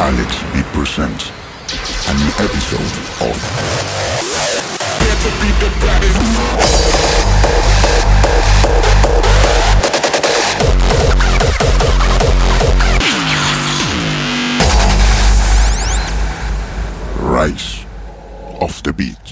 Alexx V presents a new episode of Rise of the Beatz.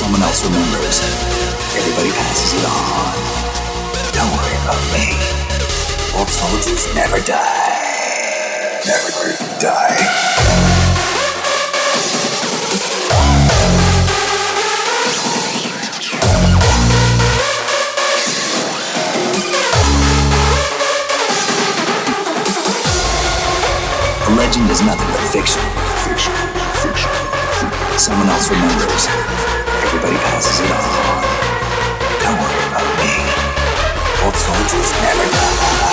Someone else remembers. Everybody passes it on. Don't worry about me. Old soldiers never die. Never die. A legend is nothing but fiction. Fiction. Fiction. Someone else remembers. Everybody passes it on. Don't worry about me. Old soldiers never die.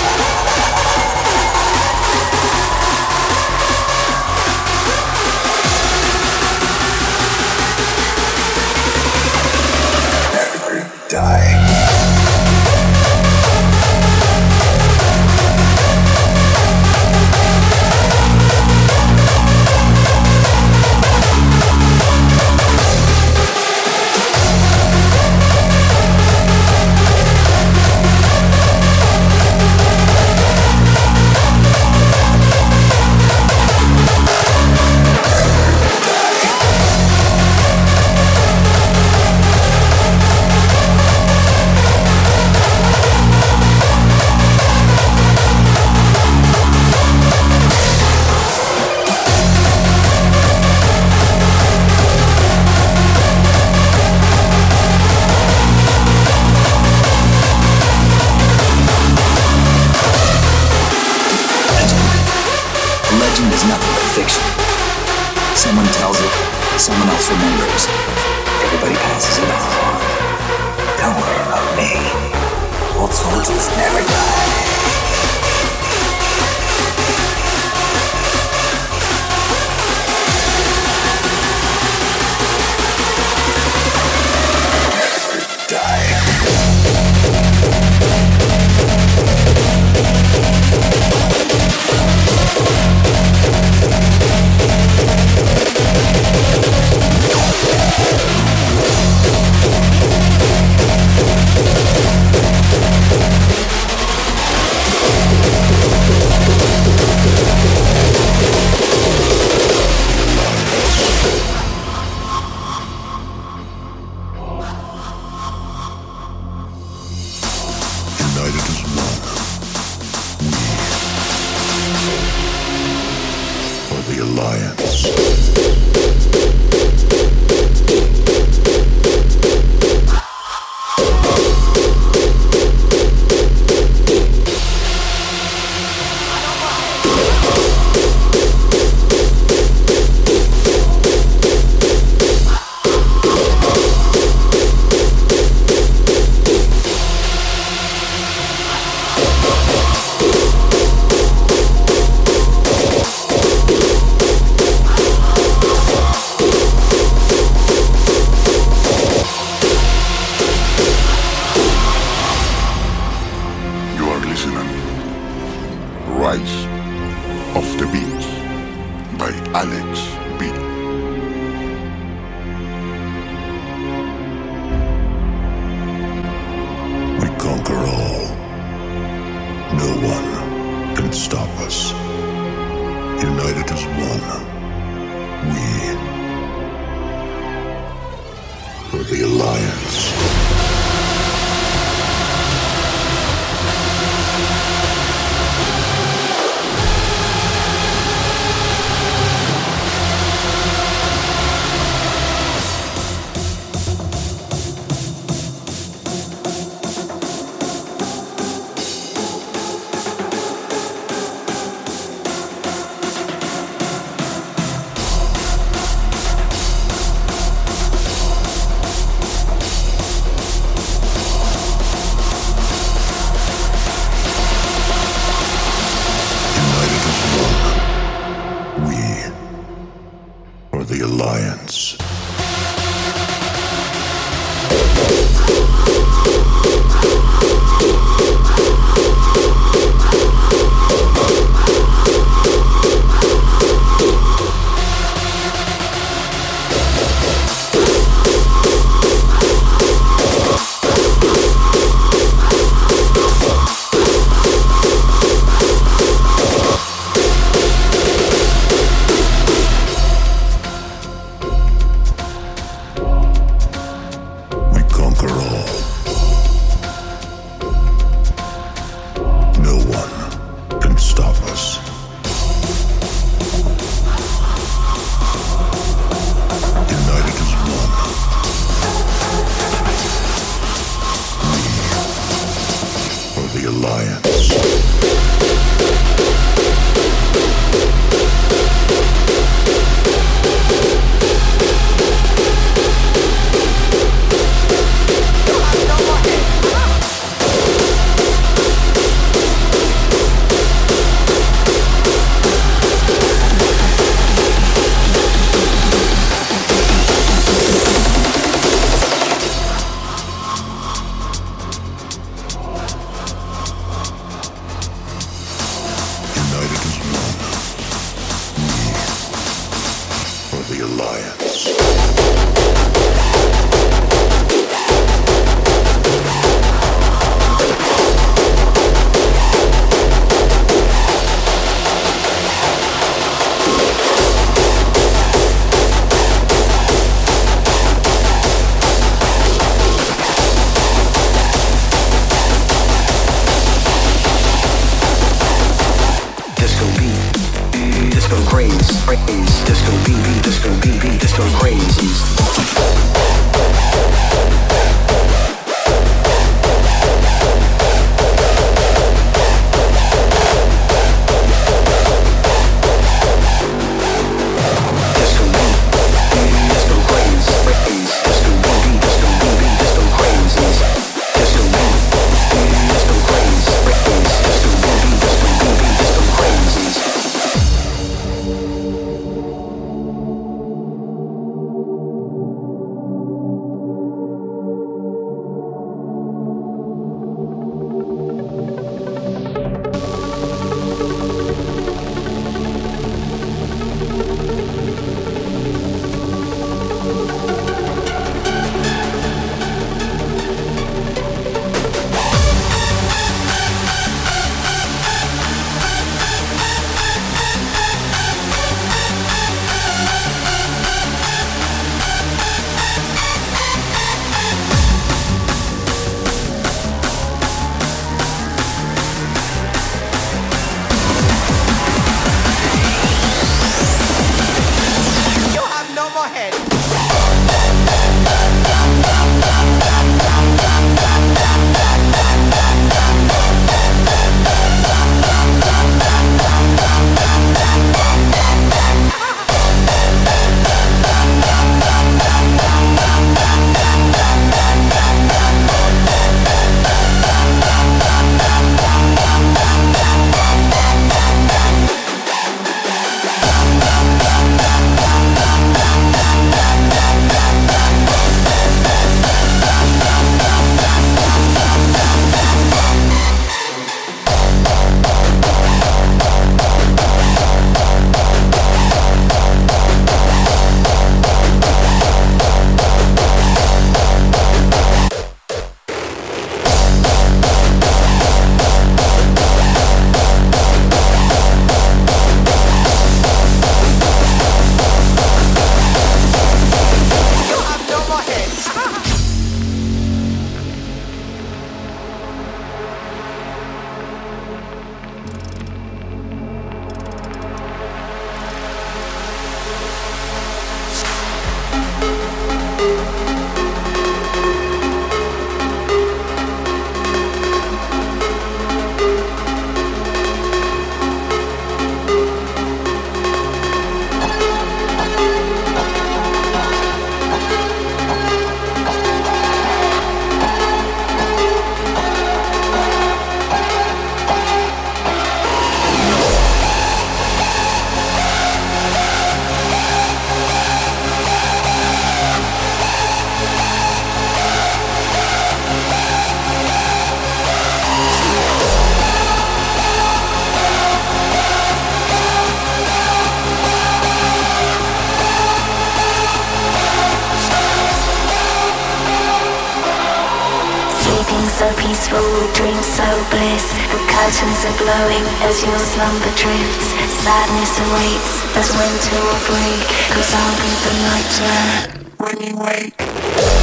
So peaceful, dreams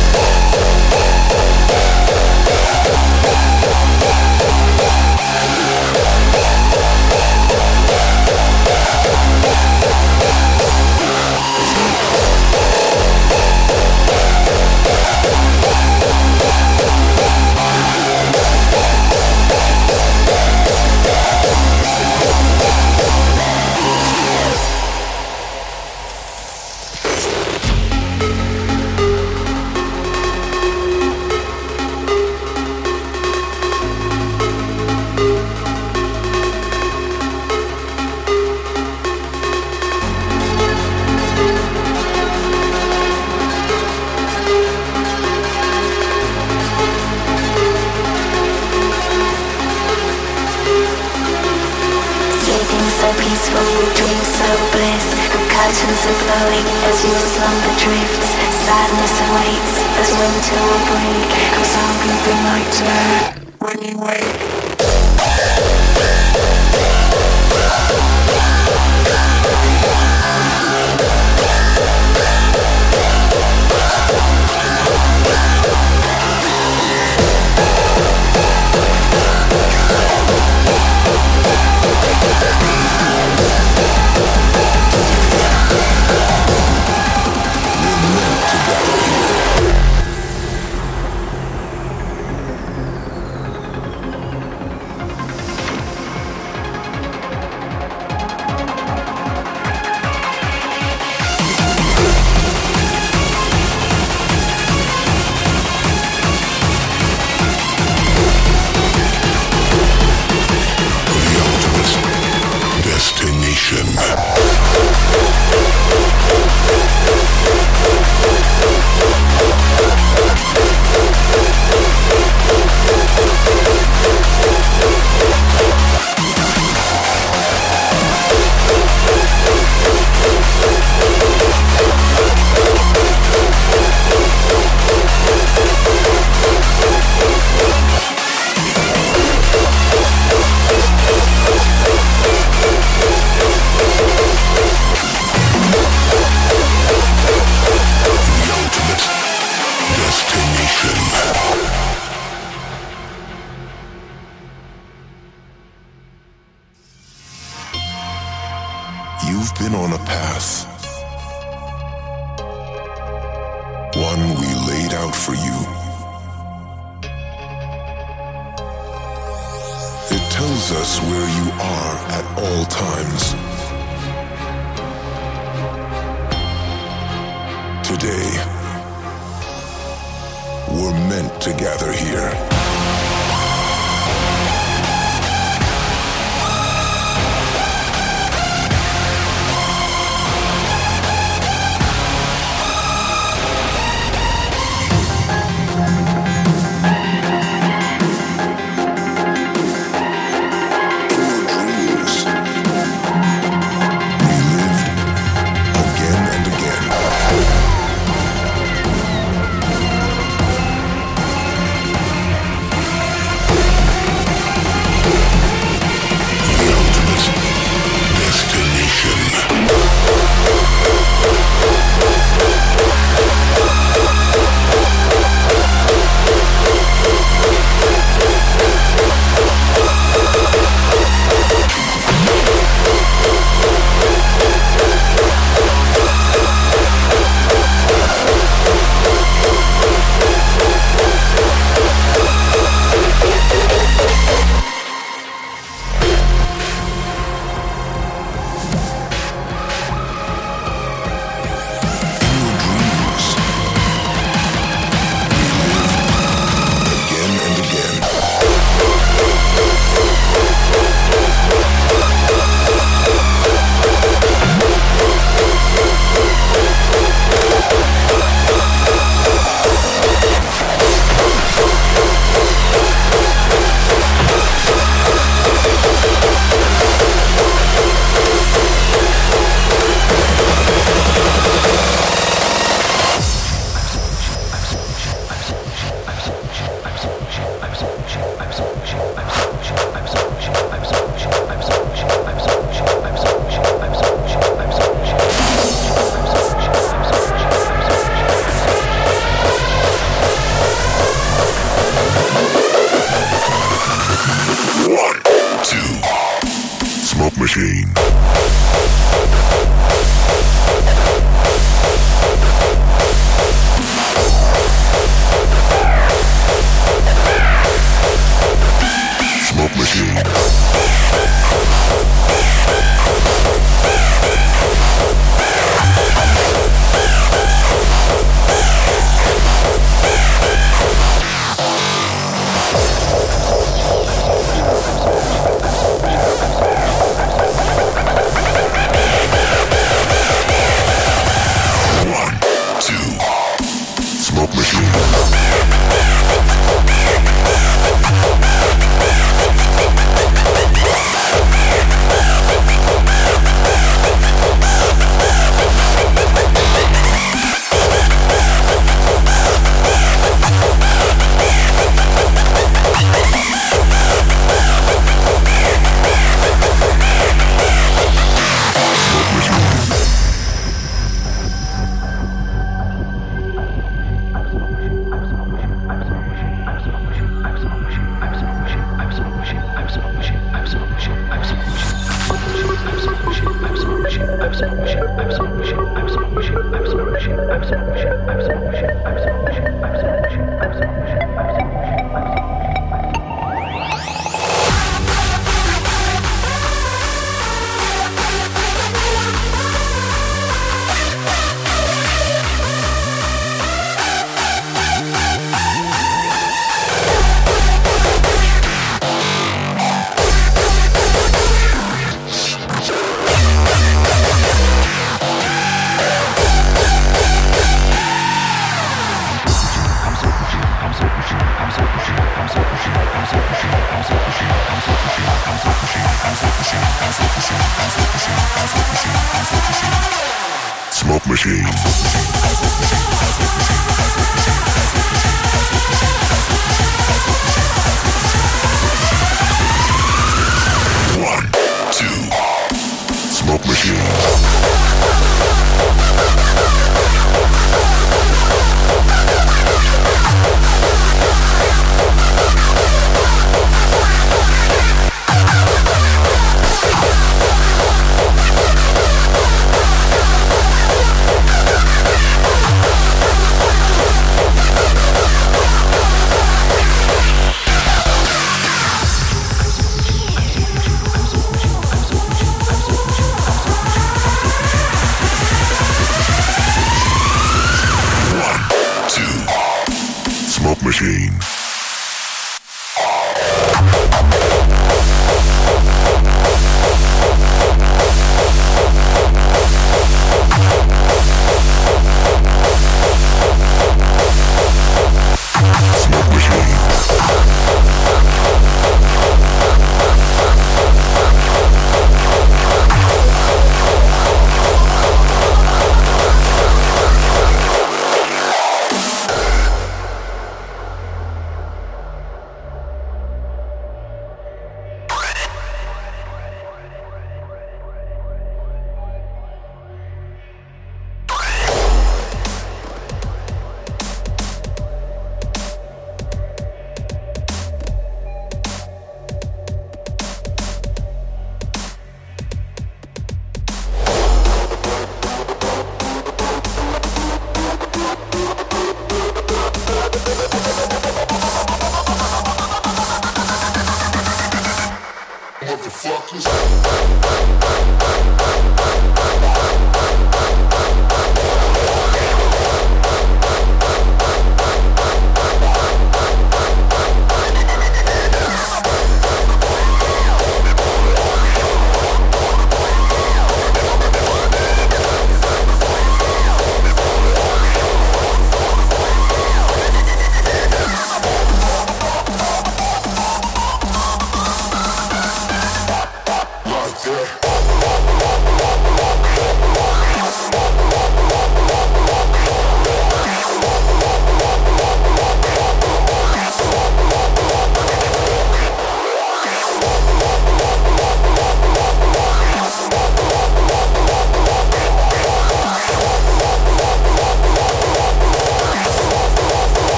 machine.